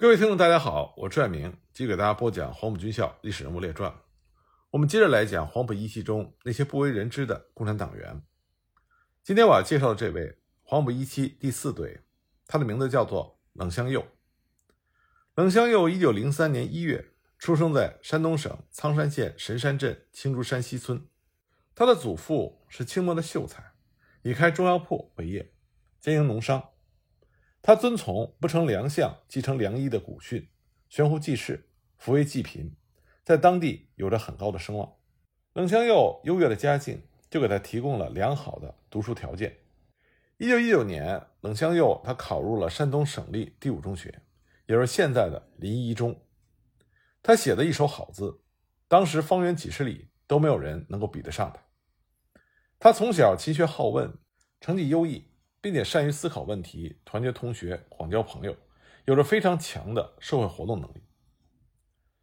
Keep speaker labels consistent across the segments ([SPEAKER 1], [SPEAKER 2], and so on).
[SPEAKER 1] 各位听众，大家好，我是爱明，继续给大家播讲黄埔军校历史人物列传。我们接着来讲黄埔一期中那些不为人知的共产党员。今天我要介绍的这位黄埔一期第四队，他的名字叫做冷香佑。冷香佑一九零三年一月出生在山东省苍山县神山镇青竹山西村，他的祖父是清末的秀才，以开中药铺为业，经营农商。他遵从不成良相即成良医的古训，悬壶济世，扶危济贫，在当地有着很高的声望。冷香佑优越的家境就给他提供了良好的读书条件。一九一九年，冷香佑他考入了山东省立第五中学，也就是现在的临沂一中。他写的一手好字，当时方圆几十里都没有人能够比得上他。他从小勤学好问，成绩优异。并且善于思考问题，团结同学，广交朋友，有着非常强的社会活动能力。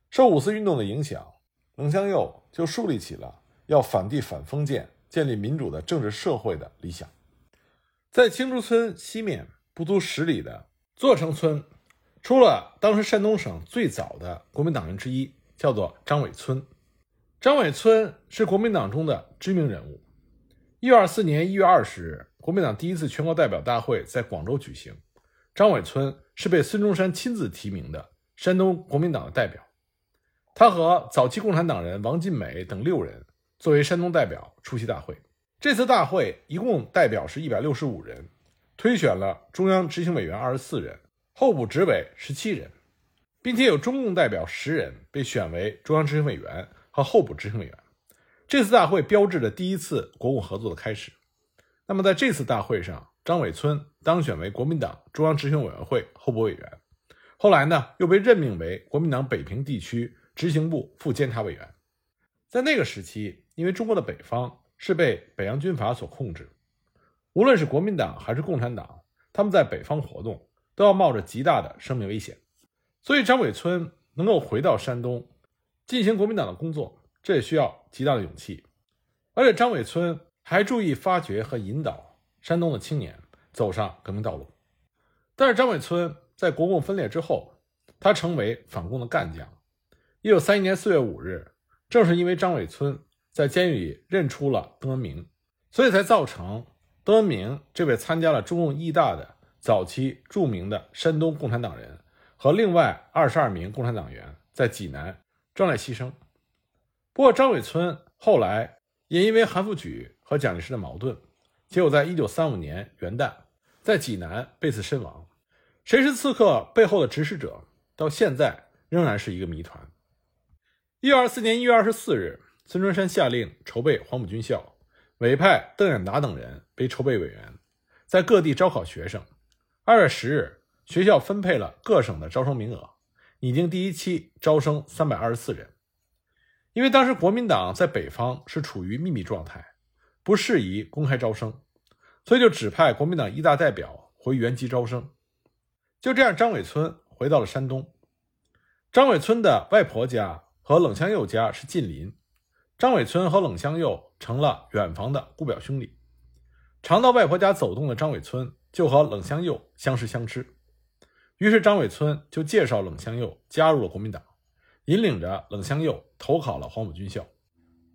[SPEAKER 1] 受五四运动的影响，冷香佑就树立起了要反帝反封建、建立民主的政治社会的理想。在青竹村西面不足十里的座城村，出了当时山东省最早的国民党人之一，叫做张伟村。张伟村是国民党中的知名人物。一九二四年一月二十日。国民党第一次全国代表大会在广州举行，张伟村是被孙中山亲自提名的山东国民党的代表。他和早期共产党人王尽美等六人作为山东代表出席大会。这次大会一共代表是一百六十五人，推选了中央执行委员二十四人，候补执委十七人，并且有中共代表十人被选为中央执行委员和候补执行委员。这次大会标志着第一次国共合作的开始。那么，在这次大会上，张伟村当选为国民党中央执行委员会候补委员，后来呢，又被任命为国民党北平地区执行部副监察委员。在那个时期，因为中国的北方是被北洋军阀所控制，无论是国民党还是共产党，他们在北方活动都要冒着极大的生命危险，所以张伟村能够回到山东进行国民党的工作，这也需要极大的勇气。而且，张伟村。还注意发掘和引导山东的青年走上革命道路，但是张伟村在国共分裂之后，他成为反共的干将。一九三一年四月五日，正是因为张伟村在监狱里认出了邓文明，所以才造成邓文明这位参加了中共义大的早期著名的山东共产党人和另外二十二名共产党员在济南壮烈牺牲。不过，张伟村后来也因为韩复榘。和蒋介石的矛盾，结果在一九三五年元旦，在济南被刺身亡。谁是刺客背后的指使者，到现在仍然是一个谜团。一九二四年一月二十四日，孙中山下令筹备黄埔军校，委派邓演达等人为筹备委员，在各地招考学生。二月十日，学校分配了各省的招生名额，拟定第一期招生三百二十四人。因为当时国民党在北方是处于秘密状态。不适宜公开招生，所以就指派国民党一大代表回原籍招生。就这样，张伟村回到了山东。张伟村的外婆家和冷香佑家是近邻，张伟村和冷香佑成了远房的姑表兄弟。常到外婆家走动的张伟村就和冷香佑相识相知，于是张伟村就介绍冷香佑加入了国民党，引领着冷香佑投考了黄埔军校。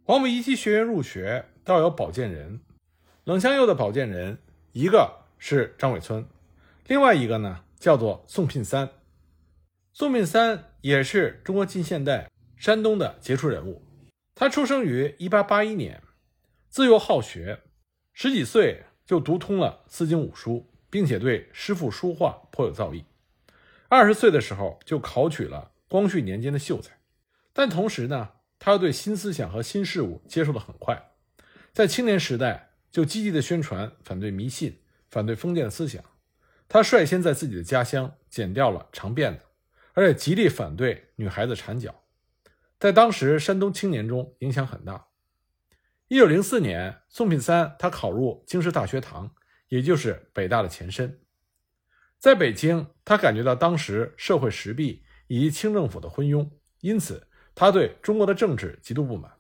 [SPEAKER 1] 黄埔一期学员入学。要有保荐人，冷香佑的保荐人一个是张伟村，另外一个呢叫做宋聘三。宋聘三也是中国近现代山东的杰出人物。他出生于1881年，自幼好学，十几岁就读通了四经五书，并且对诗赋书画颇有造诣。二十岁的时候就考取了光绪年间的秀才，但同时呢，他又对新思想和新事物接受的很快。在青年时代就积极的宣传反对迷信、反对封建的思想。他率先在自己的家乡剪掉了长辫子，而且极力反对女孩子缠脚，在当时山东青年中影响很大。一九零四年，宋品三他考入京师大学堂，也就是北大的前身。在北京，他感觉到当时社会时弊以及清政府的昏庸，因此他对中国的政治极度不满。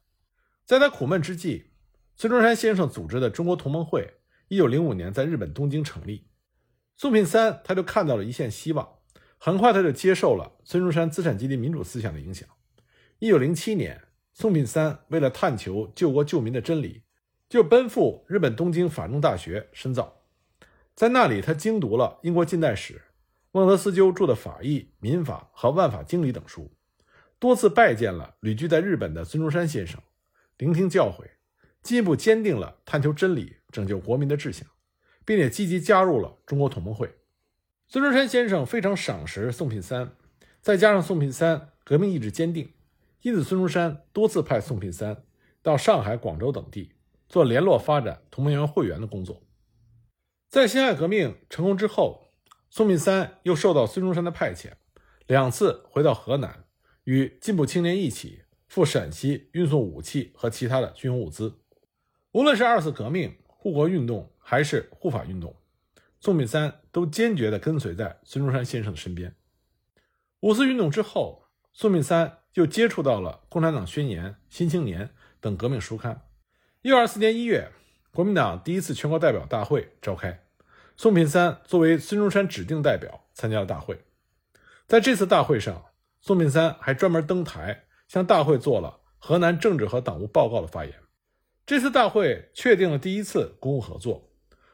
[SPEAKER 1] 在他苦闷之际，孙中山先生组织的中国同盟会，一九零五年在日本东京成立。宋品三他就看到了一线希望，很快他就接受了孙中山资产阶级民主思想的影响。一九零七年，宋品三为了探求救国救民的真理，就奔赴日本东京法政大学深造。在那里，他精读了英国近代史、孟德斯鸠著的《法义》《民法》和《万法经理》等书，多次拜见了旅居在日本的孙中山先生，聆听教诲，进一步坚定了探求真理、拯救国民的志向，并且积极加入了中国同盟会。孙中山先生非常赏识宋品三，再加上宋品三革命意志坚定，因此孙中山多次派宋品三到上海、广州等地做联络发展同盟园会员的工作。在辛亥革命成功之后，宋品三又受到孙中山的派遣，两次回到河南，与进步青年一起赴陕西运送武器和其他的军用物资。无论是二次革命、护国运动还是护法运动，宋品三都坚决地跟随在孙中山先生的身边。五四运动之后，宋品三又接触到了《共产党宣言》《新青年》等革命书刊。一九二四年一月。国民党第一次全国代表大会召开，宋品三作为孙中山指定代表参加了大会。在这次大会上，宋品三还专门登台向大会做了河南政治和党务报告的发言。这次大会确定了第一次公共合作。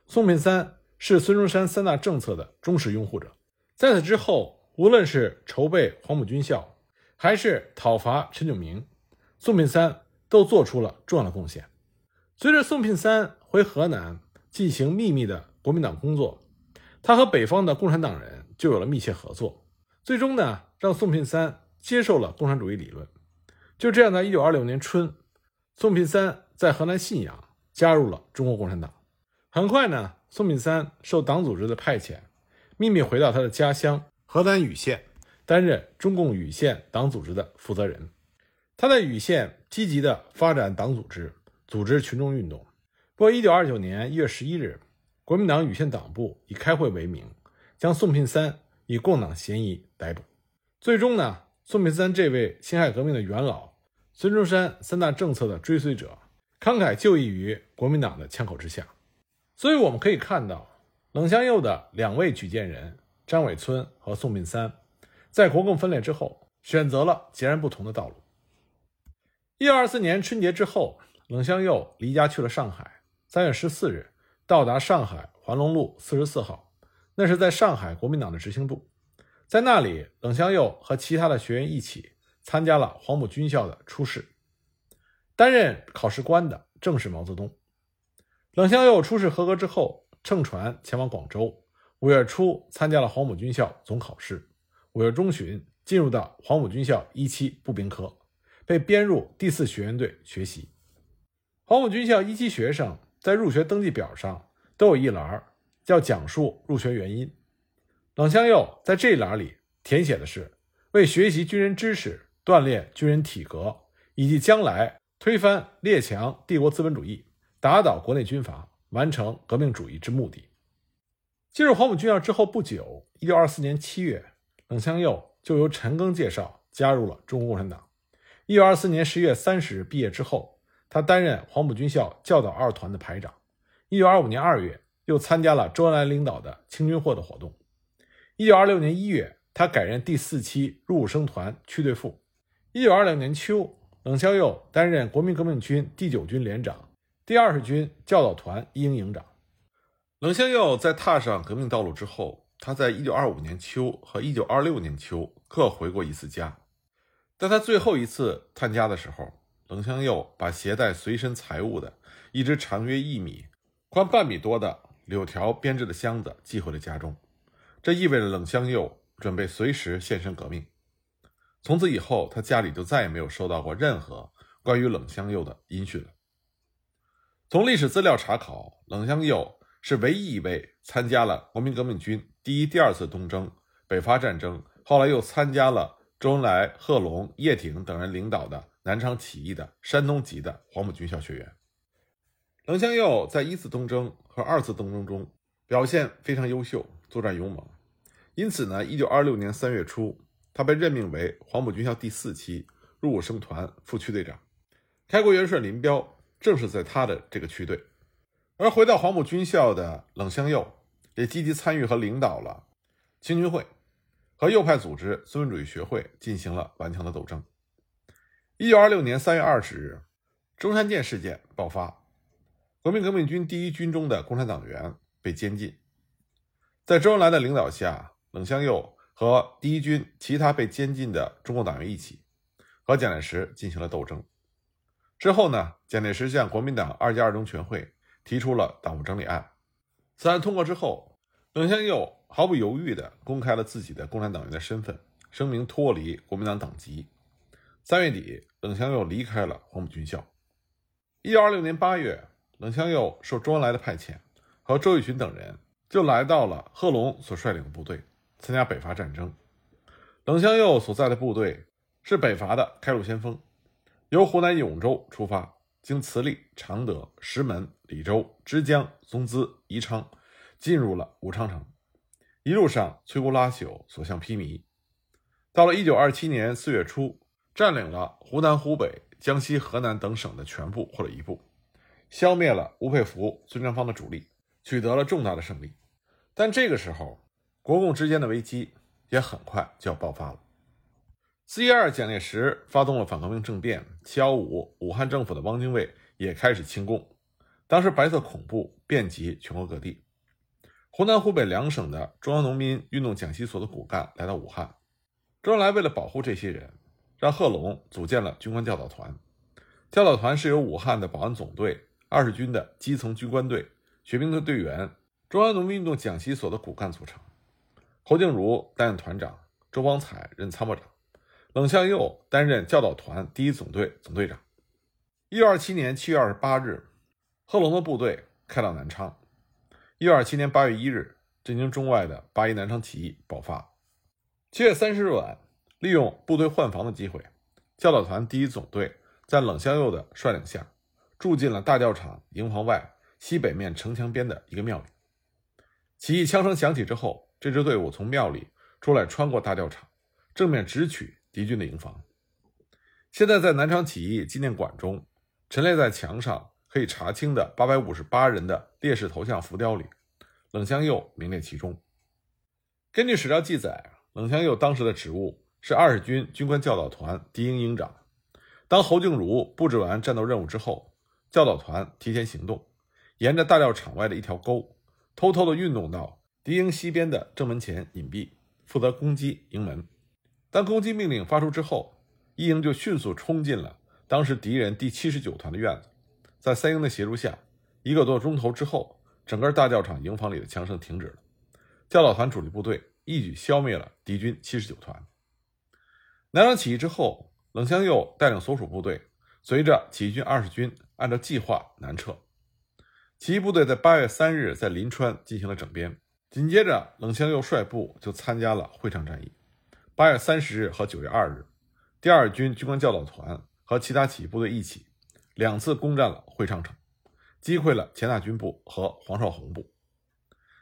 [SPEAKER 1] 宋品三是孙中山三大政策的忠实拥护者。在此之后，无论是筹备黄埔军校，还是讨伐陈炯明，宋品三都做出了重要的贡献。随着宋品三回河南进行秘密的国民党工作，他和北方的共产党人就有了密切合作。最终呢，让宋品三接受了共产主义理论。就这样，在一九二六年春，宋品三在河南信阳加入了中国共产党。很快呢，宋品三受党组织的派遣，秘密回到他的家乡河南禹县，担任中共禹县党组织的负责人。他在禹县积极地发展党组织。组织群众运动。不过，一九二九年一月十一日，国民党禹县党部以开会为名，将宋聘三以共党嫌疑逮捕。最终呢，宋品三这位辛亥革命的元老、孙中山三大政策的追随者，慷慨就义于国民党的枪口之下。所以，我们可以看到，冷香右的两位举荐人张伟村和宋品三，在国共分裂之后，选择了截然不同的道路。一九二四年春节之后。冷香佑离家去了上海。三月十四日，到达上海环龙路四十四号，那是在上海国民党的执行部。在那里，冷香佑和其他的学员一起参加了黄埔军校的初试。担任考试官的正是毛泽东。冷香佑初试合格之后，乘船前往广州。五月初参加了黄埔军校总考试。五月中旬进入到黄埔军校一期步兵科，被编入第四学员队学习。黄埔军校一期学生在入学登记表上都有一栏叫“讲述入学原因”。冷香佑在这一栏里填写的是为学习军人知识、锻炼军人体格，以及将来推翻列强帝国资本主义、打倒国内军阀、完成革命主义之目的。进入黄埔军校之后不久，一九二四年七月，冷香佑就由陈赓介绍加入了中国共产党。一九二四年十月三十日毕业之后。他担任黄埔军校教导二团的排长。一九二五年二月，又参加了周恩来领导的清军获的活动。一九二六年一月，他改任第四期入伍生团区队副。一九二六年秋，冷香佑担任国民革命军第九军连长、第二十军教导团一营营长。冷香佑在踏上革命道路之后，他在一九二五年秋和一九二六年秋各回过一次家。在他最后一次探家的时候。冷香佑把携带随身财物的一只长约一米、宽半米多的柳条编织的箱子寄回了家中，这意味着冷香佑准备随时献身革命。从此以后，他家里就再也没有收到过任何关于冷香佑的音讯了。从历史资料查考，冷香佑是唯一一位参加了国民革命军第一、第二次东征、北伐战争，后来又参加了周恩来、贺龙、叶挺等人领导的。南昌起义的山东籍的黄埔军校学员冷香佑，在一次东征和二次东征中表现非常优秀，作战勇猛。因此呢，一九二六年三月初，他被任命为黄埔军校第四期入伍生团副区队长。开国元帅林彪正是在他的这个区队。而回到黄埔军校的冷香佑，也积极参与和领导了清军会。和右派组织孙文主义学会进行了顽强的斗争。一九二六年三月二十日，中山舰事件爆发，国民革命军第一军中的共产党员被监禁。在周恩来的领导下，冷香佑和第一军其他被监禁的中共党员一起，和蒋介石进行了斗争。之后呢，蒋介石向国民党二届二中全会提出了党务整理案。此案通过之后，冷香佑毫不犹豫地公开了自己的共产党员的身份，声明脱离国民党党籍。三月底，冷香佑离开了黄埔军校。一九二六年八月，冷香佑受周恩来的派遣，和周逸群等人就来到了贺龙所率领的部队，参加北伐战争。冷香佑所在的部队是北伐的开路先锋。由湖南永州出发，经慈利、常德、石门、李州、枝江、松滋、宜昌，进入了武昌城。一路上摧枯拉朽，所向披靡。到了一九二七年四月初，占领了湖南、湖北、江西、河南等省的全部或者一部，消灭了吴佩孚、孙传芳的主力，取得了重大的胜利。但这个时候，国共之间的危机也很快就要爆发了。四一二，蒋介石发动了反革命政变。七幺五，武汉政府的汪精卫也开始清共。当时白色恐怖遍及全国各地。湖南、湖北两省的中央农民运动讲习所的骨干来到武汉。周恩来为了保护这些人，让贺龙组建了军官教导团。教导团是由武汉的保安总队、二十军的基层军官队、学兵队队员、中央农民运动讲习所的骨干组成。侯静茹担任团长，周邦彩任参谋长。冷向佑担任教导团第一总队总队长。一九二七年七月二十八日，贺龙的部队开到南昌。一九二七年八月一日，震惊中外的八一南昌起义爆发。七月三十日晚，利用部队换防的机会，教导团第一总队在冷香佑的率领下，住进了大教场营房外西北面城墙边的一个庙里。起义枪声响起之后，这支队伍从庙里出来，穿过大教场，正面直取。敌军的营房，现在在南昌起义纪念馆中陈列在墙上可以查清的八百五十八人的烈士头像浮雕里，冷香佑名列其中。根据史料记载，冷香佑当时的职务是二十军军官教导团敌营营长。当侯静茹布置完战斗任务之后，教导团提前行动，沿着大料场外的一条沟，偷偷地运动到敌营西边的正门前隐蔽，负责攻击营门。当攻击命令发出之后，一营就迅速冲进了当时敌人第七十九团的院子。在三营的协助下，一个多钟头之后，整个大教场营房里的枪声停止了。教导团主力部队一举消灭了敌军七十九团。南昌起义之后，冷香佑带领所属部队随着起义军二十军按照计划南撤。起义部队在八月三日在临川进行了整编，紧接着冷香佑率部就参加了会昌战役。八月三十日和九月二日，第二军军官教导团和其他起义部队一起，两次攻占了会昌城，击溃了钱大军部和黄绍竑部。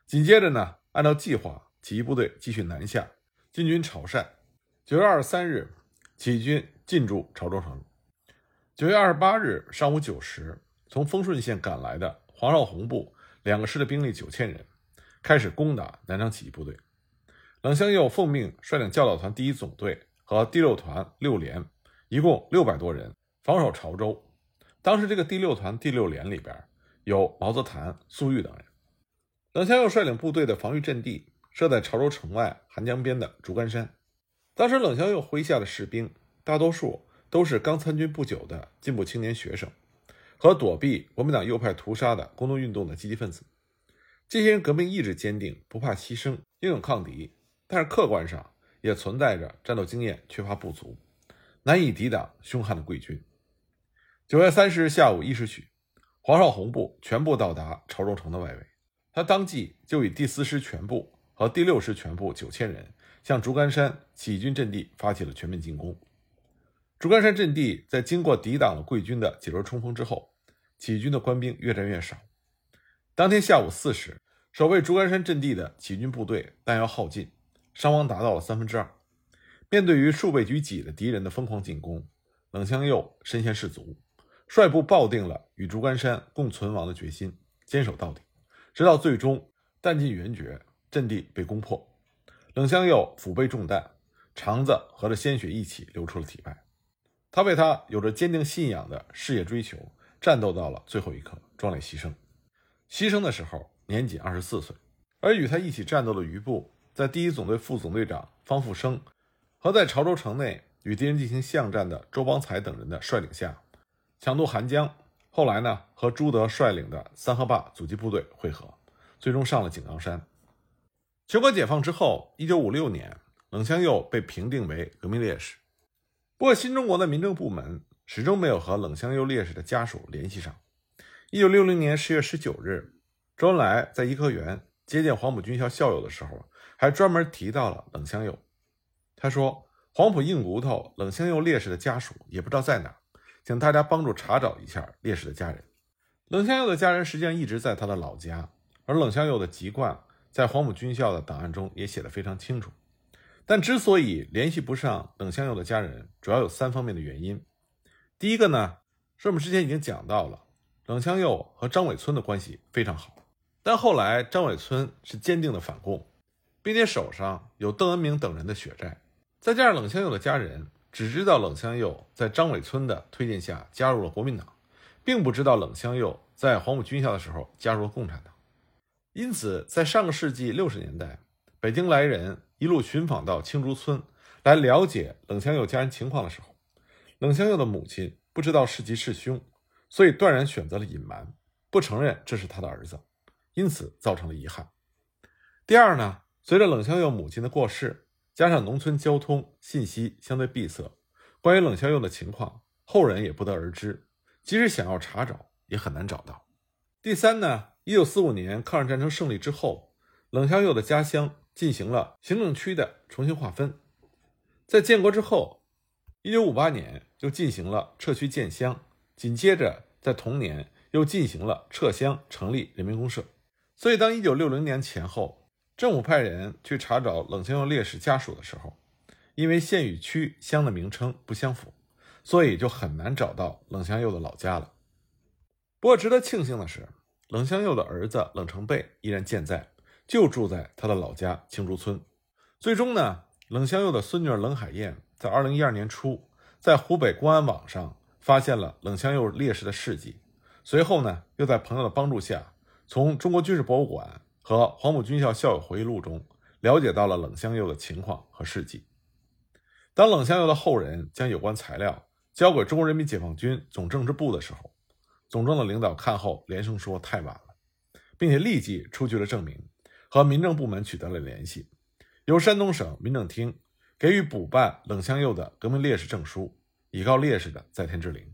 [SPEAKER 1] 紧接着呢，按照计划，起义部队继续南下，进军潮汕。九月二十三日，起义军进驻潮州城。九月二十八日上午九时，从丰顺县赶来的黄绍竑部两个师的兵力九千人，开始攻打南昌起义部队。冷香佑奉命率领教导团第一总队和第六团六连，一共六百多人防守潮州。当时这个第六团第六连里边有毛泽谭、粟裕等人。冷香佑率领部队的防御阵地设在潮州城外韩江边的竹竿山。当时冷香又麾下的士兵大多数都是刚参军不久的进步青年学生，和躲避国民党右派屠杀的工农运动的积极分子。这些人革命意志坚定，不怕牺牲，英勇抗敌。但是客观上也存在着战斗经验缺乏不足，难以抵挡凶悍的贵军。九月三十日下午一时许，黄绍竑部全部到达潮州城的外围，他当即就以第四师全部和第六师全部九千人，向竹竿山起义军阵地发起了全面进攻。竹竿山阵地在经过抵挡了贵军的几轮冲锋之后，起义军的官兵越战越少。当天下午四时，守卫竹竿山阵地的起义军部队弹药耗尽。伤亡达到了三分之二。面对于数倍于己的敌人的疯狂进攻，冷香佑身先士卒，率部抱定了与竹竿山共存亡的决心，坚守到底，直到最终弹尽援绝，阵地被攻破。冷香佑腹背中弹，肠子和着鲜血一起流出了体外。他为他有着坚定信仰的事业追求，战斗到了最后一刻，壮烈牺牲。牺牲的时候年仅二十四岁。而与他一起战斗的余部，在第一总队副总队长方富生和在潮州城内与敌人进行巷战的周邦才等人的率领下，抢渡韩江。后来呢，和朱德率领的三河坝阻击部队会合，最终上了井冈山。全国解放之后，一九五六年，冷香佑被评定为革命烈士。不过，新中国的民政部门始终没有和冷香佑烈士的家属联系上。一九六零年十月十九日，周恩来在颐和园。接见黄埔军校校友的时候，还专门提到了冷香佑。他说：“黄埔硬骨头冷香佑烈士的家属也不知道在哪，请大家帮助查找一下烈士的家人。”冷香佑的家人实际上一直在他的老家，而冷香佑的籍贯在黄埔军校的档案中也写得非常清楚。但之所以联系不上冷香佑的家人，主要有三方面的原因。第一个呢，是我们之前已经讲到了，冷香佑和张伟村的关系非常好。但后来，张伟村是坚定的反共，并且手上有邓恩铭等人的血债，再加上冷香佑的家人只知道冷香佑在张伟村的推荐下加入了国民党，并不知道冷香佑在黄埔军校的时候加入了共产党。因此，在上个世纪六十年代，北京来人一路寻访到青竹村来了解冷香佑家人情况的时候，冷香佑的母亲不知道是吉是凶，所以断然选择了隐瞒，不承认这是他的儿子。因此造成了遗憾。第二呢，随着冷香佑母亲的过世，加上农村交通信息相对闭塞，关于冷香佑的情况，后人也不得而知。即使想要查找，也很难找到。第三呢，一九四五年抗日战争胜利之后，冷香佑的家乡进行了行政区的重新划分。在建国之后，一九五八年又进行了撤区建乡，紧接着在同年又进行了撤乡，成立人民公社。所以，当一九六零年前后政府派人去查找冷香佑烈士家属的时候，因为县与区乡的名称不相符，所以就很难找到冷香佑的老家了。不过，值得庆幸的是，冷香佑的儿子冷成贝依然健在，就住在他的老家青竹村。最终呢，冷香佑的孙女冷海燕在二零一二年初在湖北公安网上发现了冷香佑烈士的事迹，随后呢，又在朋友的帮助下。从中国军事博物馆和黄埔军校校友回忆录中了解到了冷香佑的情况和事迹。当冷香佑的后人将有关材料交给中国人民解放军总政治部的时候，总政的领导看后连声说太晚了，并且立即出具了证明，和民政部门取得了联系，由山东省民政厅给予补办冷香佑的革命烈士证书，以告烈士的在天之灵。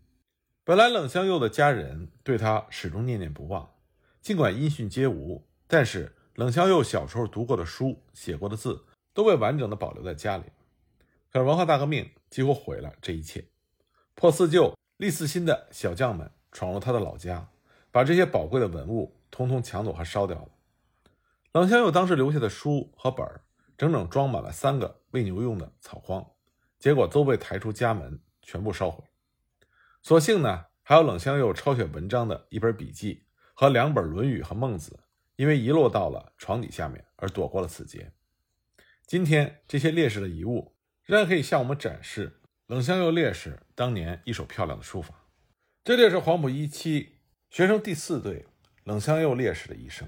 [SPEAKER 1] 本来冷香佑的家人对他始终念念不忘。尽管音讯皆无，但是冷香佑小时候读过的书、写过的字都被完整的保留在家里。可是文化大革命几乎毁了这一切，破四旧立四新的小将们闯入他的老家，把这些宝贵的文物通通抢走和烧掉了。冷香佑当时留下的书和本儿，整整装满了三个喂牛用的草筐，结果都被抬出家门，全部烧毁。所幸呢，还有冷香佑抄写文章的一本笔记。和两本《论语》和《孟子》，因为遗落到了床底下面而躲过了此劫。今天这些烈士的遗物，仍然可以向我们展示冷香佑烈士当年一手漂亮的书法。这就是黄埔一期学生第四队冷香佑烈士的一生。